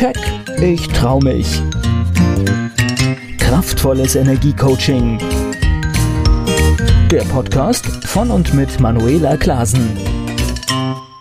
Keck, ich trau mich. Kraftvolles Energiecoaching. Der Podcast von und mit Manuela Klasen.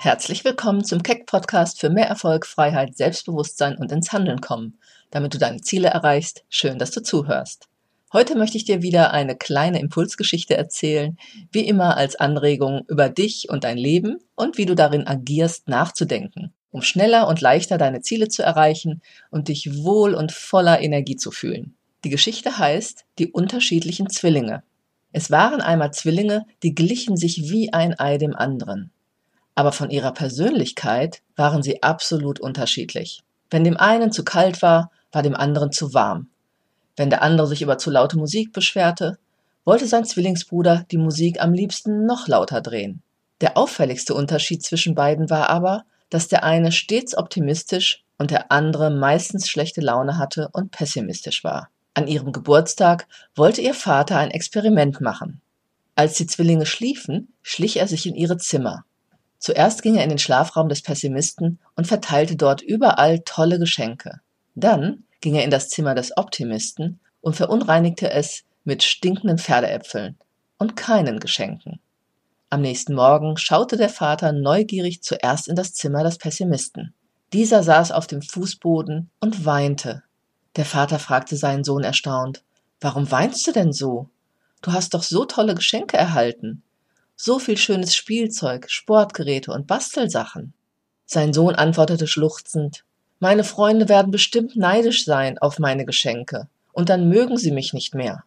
Herzlich willkommen zum Keck Podcast für mehr Erfolg, Freiheit, Selbstbewusstsein und ins Handeln kommen. Damit du deine Ziele erreichst, schön, dass du zuhörst. Heute möchte ich dir wieder eine kleine Impulsgeschichte erzählen, wie immer als Anregung über dich und dein Leben und wie du darin agierst, nachzudenken, um schneller und leichter deine Ziele zu erreichen und dich wohl und voller Energie zu fühlen. Die Geschichte heißt Die unterschiedlichen Zwillinge. Es waren einmal Zwillinge, die glichen sich wie ein Ei dem anderen. Aber von ihrer Persönlichkeit waren sie absolut unterschiedlich. Wenn dem einen zu kalt war, war dem anderen zu warm. Wenn der andere sich über zu laute Musik beschwerte, wollte sein Zwillingsbruder die Musik am liebsten noch lauter drehen. Der auffälligste Unterschied zwischen beiden war aber, dass der eine stets optimistisch und der andere meistens schlechte Laune hatte und pessimistisch war. An ihrem Geburtstag wollte ihr Vater ein Experiment machen. Als die Zwillinge schliefen, schlich er sich in ihre Zimmer. Zuerst ging er in den Schlafraum des Pessimisten und verteilte dort überall tolle Geschenke. Dann ging er in das Zimmer des Optimisten und verunreinigte es mit stinkenden Pferdeäpfeln und keinen Geschenken. Am nächsten Morgen schaute der Vater neugierig zuerst in das Zimmer des Pessimisten. Dieser saß auf dem Fußboden und weinte. Der Vater fragte seinen Sohn erstaunt Warum weinst du denn so? Du hast doch so tolle Geschenke erhalten. So viel schönes Spielzeug, Sportgeräte und Bastelsachen. Sein Sohn antwortete schluchzend meine Freunde werden bestimmt neidisch sein auf meine Geschenke, und dann mögen sie mich nicht mehr.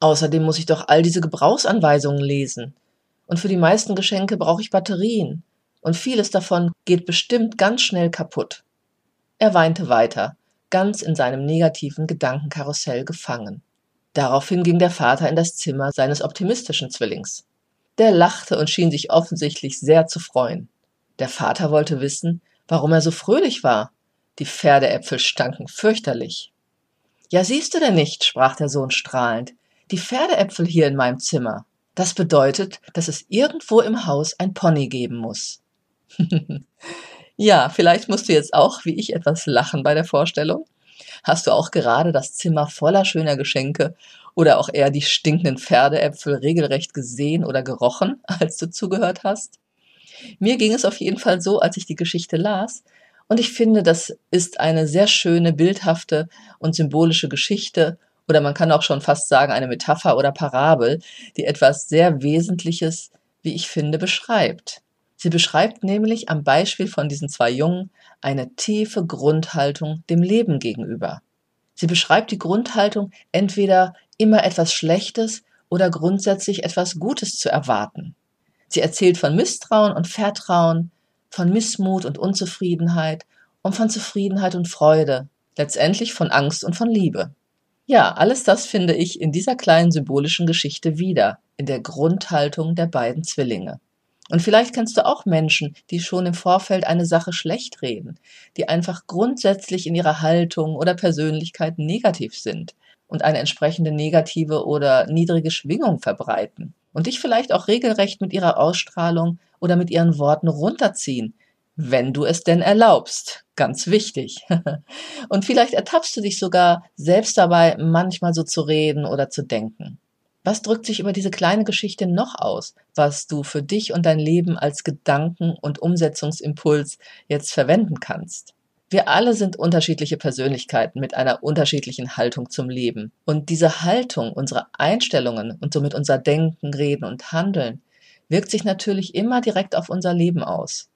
Außerdem muss ich doch all diese Gebrauchsanweisungen lesen. Und für die meisten Geschenke brauche ich Batterien, und vieles davon geht bestimmt ganz schnell kaputt. Er weinte weiter, ganz in seinem negativen Gedankenkarussell gefangen. Daraufhin ging der Vater in das Zimmer seines optimistischen Zwillings. Der lachte und schien sich offensichtlich sehr zu freuen. Der Vater wollte wissen, warum er so fröhlich war die Pferdeäpfel stanken fürchterlich. Ja, siehst du denn nicht, sprach der Sohn strahlend, die Pferdeäpfel hier in meinem Zimmer. Das bedeutet, dass es irgendwo im Haus ein Pony geben muss. ja, vielleicht musst du jetzt auch, wie ich, etwas lachen bei der Vorstellung. Hast du auch gerade das Zimmer voller schöner Geschenke oder auch eher die stinkenden Pferdeäpfel regelrecht gesehen oder gerochen, als du zugehört hast? Mir ging es auf jeden Fall so, als ich die Geschichte las, und ich finde, das ist eine sehr schöne, bildhafte und symbolische Geschichte oder man kann auch schon fast sagen eine Metapher oder Parabel, die etwas sehr Wesentliches, wie ich finde, beschreibt. Sie beschreibt nämlich am Beispiel von diesen zwei Jungen eine tiefe Grundhaltung dem Leben gegenüber. Sie beschreibt die Grundhaltung, entweder immer etwas Schlechtes oder grundsätzlich etwas Gutes zu erwarten. Sie erzählt von Misstrauen und Vertrauen, von Missmut und Unzufriedenheit und von Zufriedenheit und Freude, letztendlich von Angst und von Liebe. Ja, alles das finde ich in dieser kleinen symbolischen Geschichte wieder, in der Grundhaltung der beiden Zwillinge. Und vielleicht kennst du auch Menschen, die schon im Vorfeld eine Sache schlecht reden, die einfach grundsätzlich in ihrer Haltung oder Persönlichkeit negativ sind und eine entsprechende negative oder niedrige Schwingung verbreiten und dich vielleicht auch regelrecht mit ihrer Ausstrahlung oder mit ihren Worten runterziehen, wenn du es denn erlaubst. Ganz wichtig. Und vielleicht ertappst du dich sogar selbst dabei, manchmal so zu reden oder zu denken. Was drückt sich über diese kleine Geschichte noch aus, was du für dich und dein Leben als Gedanken- und Umsetzungsimpuls jetzt verwenden kannst? Wir alle sind unterschiedliche Persönlichkeiten mit einer unterschiedlichen Haltung zum Leben. Und diese Haltung, unsere Einstellungen und somit unser Denken, Reden und Handeln wirkt sich natürlich immer direkt auf unser Leben aus.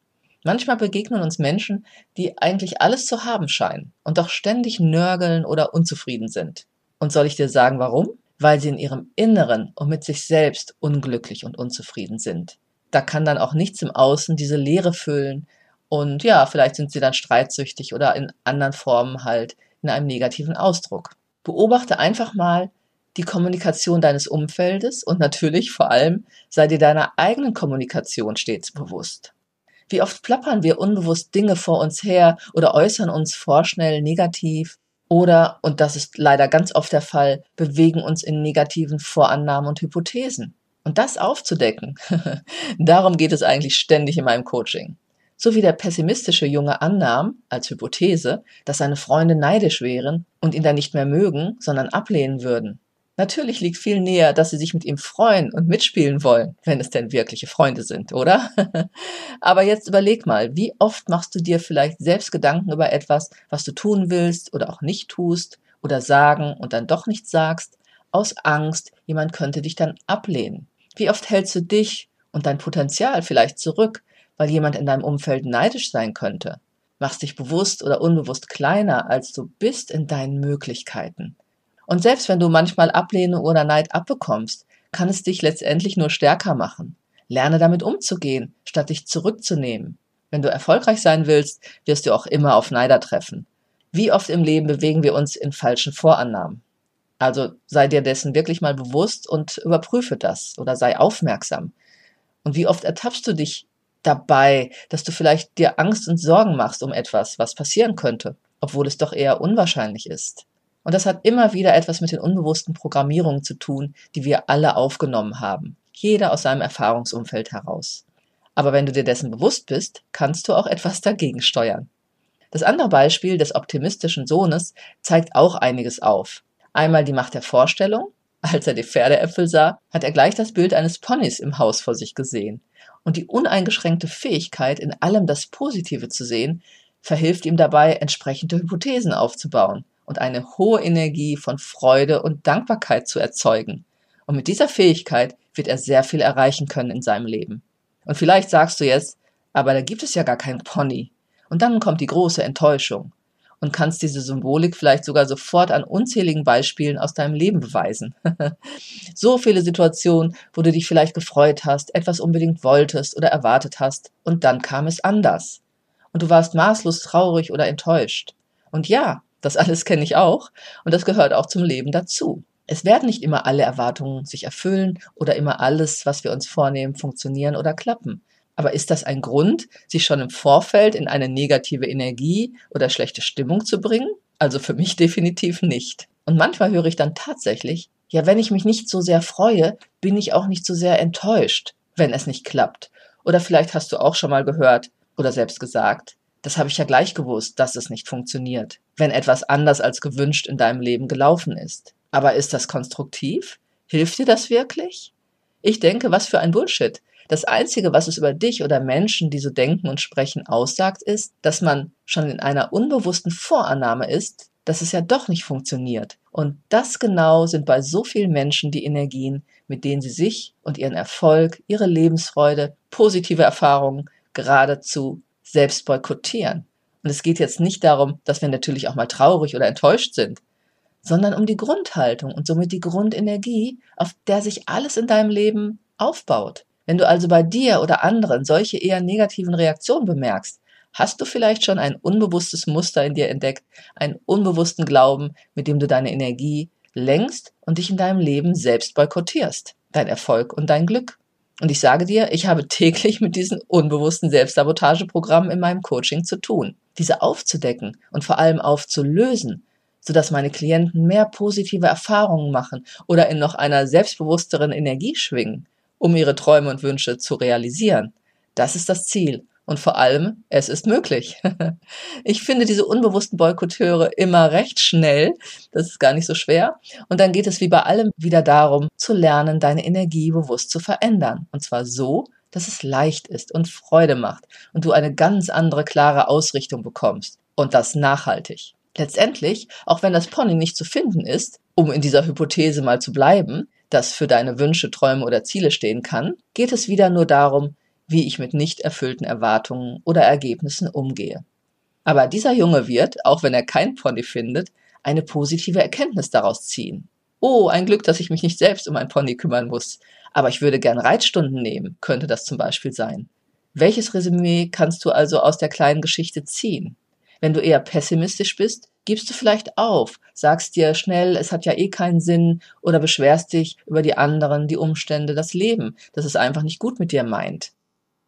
Manchmal begegnen uns Menschen, die eigentlich alles zu haben scheinen und doch ständig nörgeln oder unzufrieden sind. Und soll ich dir sagen, warum? Weil sie in ihrem Inneren und mit sich selbst unglücklich und unzufrieden sind. Da kann dann auch nichts im Außen diese Leere füllen und ja, vielleicht sind sie dann streitsüchtig oder in anderen Formen halt in einem negativen Ausdruck. Beobachte einfach mal, die Kommunikation deines Umfeldes und natürlich vor allem sei dir deiner eigenen Kommunikation stets bewusst. Wie oft plappern wir unbewusst Dinge vor uns her oder äußern uns vorschnell negativ oder, und das ist leider ganz oft der Fall, bewegen uns in negativen Vorannahmen und Hypothesen. Und das aufzudecken, darum geht es eigentlich ständig in meinem Coaching. So wie der pessimistische Junge annahm, als Hypothese, dass seine Freunde neidisch wären und ihn dann nicht mehr mögen, sondern ablehnen würden. Natürlich liegt viel näher, dass sie sich mit ihm freuen und mitspielen wollen, wenn es denn wirkliche Freunde sind, oder? Aber jetzt überleg mal, wie oft machst du dir vielleicht selbst Gedanken über etwas, was du tun willst oder auch nicht tust oder sagen und dann doch nicht sagst, aus Angst, jemand könnte dich dann ablehnen. Wie oft hältst du dich und dein Potenzial vielleicht zurück, weil jemand in deinem Umfeld neidisch sein könnte? Machst dich bewusst oder unbewusst kleiner, als du bist in deinen Möglichkeiten. Und selbst wenn du manchmal Ablehnung oder Neid abbekommst, kann es dich letztendlich nur stärker machen. Lerne damit umzugehen, statt dich zurückzunehmen. Wenn du erfolgreich sein willst, wirst du auch immer auf Neider treffen. Wie oft im Leben bewegen wir uns in falschen Vorannahmen? Also sei dir dessen wirklich mal bewusst und überprüfe das oder sei aufmerksam. Und wie oft ertappst du dich dabei, dass du vielleicht dir Angst und Sorgen machst um etwas, was passieren könnte, obwohl es doch eher unwahrscheinlich ist? Und das hat immer wieder etwas mit den unbewussten Programmierungen zu tun, die wir alle aufgenommen haben. Jeder aus seinem Erfahrungsumfeld heraus. Aber wenn du dir dessen bewusst bist, kannst du auch etwas dagegen steuern. Das andere Beispiel des optimistischen Sohnes zeigt auch einiges auf. Einmal die Macht der Vorstellung. Als er die Pferdeäpfel sah, hat er gleich das Bild eines Ponys im Haus vor sich gesehen. Und die uneingeschränkte Fähigkeit, in allem das Positive zu sehen, verhilft ihm dabei, entsprechende Hypothesen aufzubauen und eine hohe Energie von Freude und Dankbarkeit zu erzeugen. Und mit dieser Fähigkeit wird er sehr viel erreichen können in seinem Leben. Und vielleicht sagst du jetzt, aber da gibt es ja gar keinen Pony. Und dann kommt die große Enttäuschung und kannst diese Symbolik vielleicht sogar sofort an unzähligen Beispielen aus deinem Leben beweisen. so viele Situationen, wo du dich vielleicht gefreut hast, etwas unbedingt wolltest oder erwartet hast, und dann kam es anders. Und du warst maßlos traurig oder enttäuscht. Und ja, das alles kenne ich auch und das gehört auch zum Leben dazu. Es werden nicht immer alle Erwartungen sich erfüllen oder immer alles, was wir uns vornehmen, funktionieren oder klappen. Aber ist das ein Grund, sich schon im Vorfeld in eine negative Energie oder schlechte Stimmung zu bringen? Also für mich definitiv nicht. Und manchmal höre ich dann tatsächlich, ja, wenn ich mich nicht so sehr freue, bin ich auch nicht so sehr enttäuscht, wenn es nicht klappt. Oder vielleicht hast du auch schon mal gehört oder selbst gesagt, das habe ich ja gleich gewusst, dass es nicht funktioniert, wenn etwas anders als gewünscht in deinem Leben gelaufen ist. Aber ist das konstruktiv? Hilft dir das wirklich? Ich denke, was für ein Bullshit. Das Einzige, was es über dich oder Menschen, die so denken und sprechen, aussagt, ist, dass man schon in einer unbewussten Vorannahme ist, dass es ja doch nicht funktioniert. Und das genau sind bei so vielen Menschen die Energien, mit denen sie sich und ihren Erfolg, ihre Lebensfreude, positive Erfahrungen geradezu selbst boykottieren. Und es geht jetzt nicht darum, dass wir natürlich auch mal traurig oder enttäuscht sind, sondern um die Grundhaltung und somit die Grundenergie, auf der sich alles in deinem Leben aufbaut. Wenn du also bei dir oder anderen solche eher negativen Reaktionen bemerkst, hast du vielleicht schon ein unbewusstes Muster in dir entdeckt, einen unbewussten Glauben, mit dem du deine Energie lenkst und dich in deinem Leben selbst boykottierst, dein Erfolg und dein Glück. Und ich sage dir, ich habe täglich mit diesen unbewussten Selbstsabotageprogrammen in meinem Coaching zu tun. Diese aufzudecken und vor allem aufzulösen, sodass meine Klienten mehr positive Erfahrungen machen oder in noch einer selbstbewussteren Energie schwingen, um ihre Träume und Wünsche zu realisieren. Das ist das Ziel. Und vor allem, es ist möglich. Ich finde diese unbewussten Boykotteure immer recht schnell. Das ist gar nicht so schwer. Und dann geht es wie bei allem wieder darum, zu lernen, deine Energie bewusst zu verändern. Und zwar so, dass es leicht ist und Freude macht und du eine ganz andere, klare Ausrichtung bekommst. Und das nachhaltig. Letztendlich, auch wenn das Pony nicht zu finden ist, um in dieser Hypothese mal zu bleiben, das für deine Wünsche, Träume oder Ziele stehen kann, geht es wieder nur darum, wie ich mit nicht erfüllten Erwartungen oder Ergebnissen umgehe. Aber dieser Junge wird, auch wenn er kein Pony findet, eine positive Erkenntnis daraus ziehen. Oh, ein Glück, dass ich mich nicht selbst um ein Pony kümmern muss. Aber ich würde gern Reitstunden nehmen, könnte das zum Beispiel sein. Welches Resümee kannst du also aus der kleinen Geschichte ziehen? Wenn du eher pessimistisch bist, gibst du vielleicht auf, sagst dir schnell, es hat ja eh keinen Sinn oder beschwerst dich über die anderen, die Umstände, das Leben, dass es einfach nicht gut mit dir meint.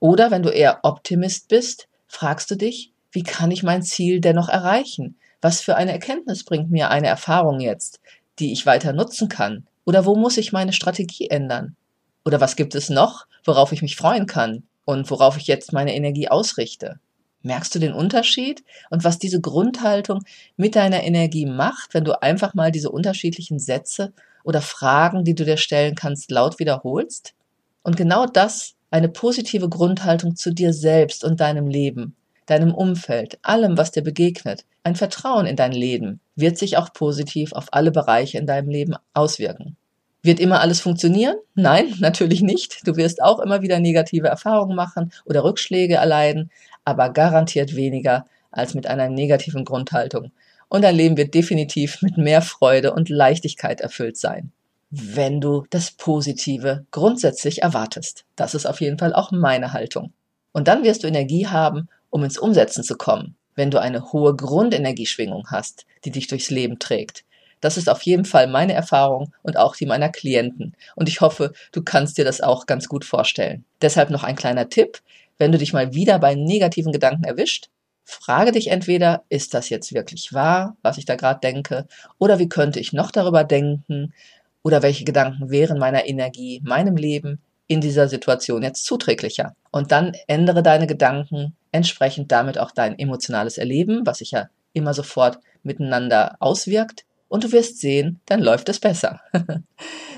Oder wenn du eher Optimist bist, fragst du dich, wie kann ich mein Ziel dennoch erreichen? Was für eine Erkenntnis bringt mir eine Erfahrung jetzt, die ich weiter nutzen kann? Oder wo muss ich meine Strategie ändern? Oder was gibt es noch, worauf ich mich freuen kann? und worauf ich jetzt meine Energie ausrichte. Merkst du den Unterschied und was diese Grundhaltung mit deiner Energie macht, wenn du einfach mal diese unterschiedlichen Sätze oder Fragen, die du dir stellen kannst, laut wiederholst? Und genau das, eine positive Grundhaltung zu dir selbst und deinem Leben, deinem Umfeld, allem, was dir begegnet, ein Vertrauen in dein Leben, wird sich auch positiv auf alle Bereiche in deinem Leben auswirken. Wird immer alles funktionieren? Nein, natürlich nicht. Du wirst auch immer wieder negative Erfahrungen machen oder Rückschläge erleiden, aber garantiert weniger als mit einer negativen Grundhaltung. Und dein Leben wird definitiv mit mehr Freude und Leichtigkeit erfüllt sein, wenn du das Positive grundsätzlich erwartest. Das ist auf jeden Fall auch meine Haltung. Und dann wirst du Energie haben, um ins Umsetzen zu kommen, wenn du eine hohe Grundenergieschwingung hast, die dich durchs Leben trägt. Das ist auf jeden Fall meine Erfahrung und auch die meiner Klienten. Und ich hoffe, du kannst dir das auch ganz gut vorstellen. Deshalb noch ein kleiner Tipp. Wenn du dich mal wieder bei negativen Gedanken erwischt, frage dich entweder, ist das jetzt wirklich wahr, was ich da gerade denke, oder wie könnte ich noch darüber denken, oder welche Gedanken wären meiner Energie, meinem Leben in dieser Situation jetzt zuträglicher. Und dann ändere deine Gedanken, entsprechend damit auch dein emotionales Erleben, was sich ja immer sofort miteinander auswirkt, und du wirst sehen, dann läuft es besser.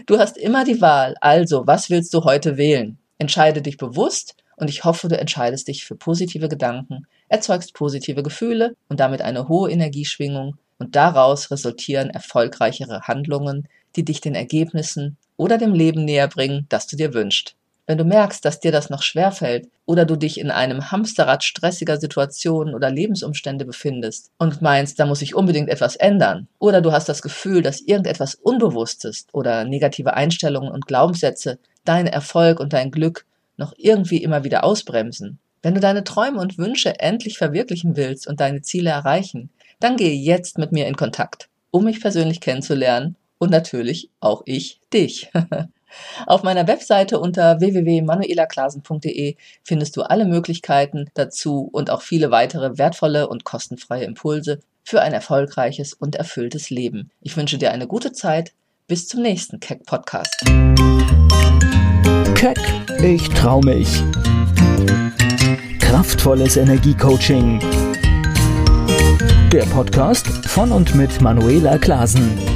du hast immer die Wahl, also was willst du heute wählen? Entscheide dich bewusst und ich hoffe, du entscheidest dich für positive Gedanken, erzeugst positive Gefühle und damit eine hohe Energieschwingung und daraus resultieren erfolgreichere Handlungen, die dich den Ergebnissen oder dem Leben näher bringen, das du dir wünschst. Wenn du merkst, dass dir das noch schwerfällt oder du dich in einem Hamsterrad stressiger Situationen oder Lebensumstände befindest und meinst, da muss sich unbedingt etwas ändern, oder du hast das Gefühl, dass irgendetwas Unbewusstes oder negative Einstellungen und Glaubenssätze deinen Erfolg und dein Glück noch irgendwie immer wieder ausbremsen. Wenn du deine Träume und Wünsche endlich verwirklichen willst und deine Ziele erreichen, dann gehe jetzt mit mir in Kontakt, um mich persönlich kennenzulernen und natürlich auch ich dich. Auf meiner Webseite unter www.manuelaklasen.de findest du alle Möglichkeiten dazu und auch viele weitere wertvolle und kostenfreie Impulse für ein erfolgreiches und erfülltes Leben. Ich wünsche dir eine gute Zeit. Bis zum nächsten Keck Podcast. Keck, ich trau mich. Kraftvolles Energiecoaching. Der Podcast von und mit Manuela Klasen.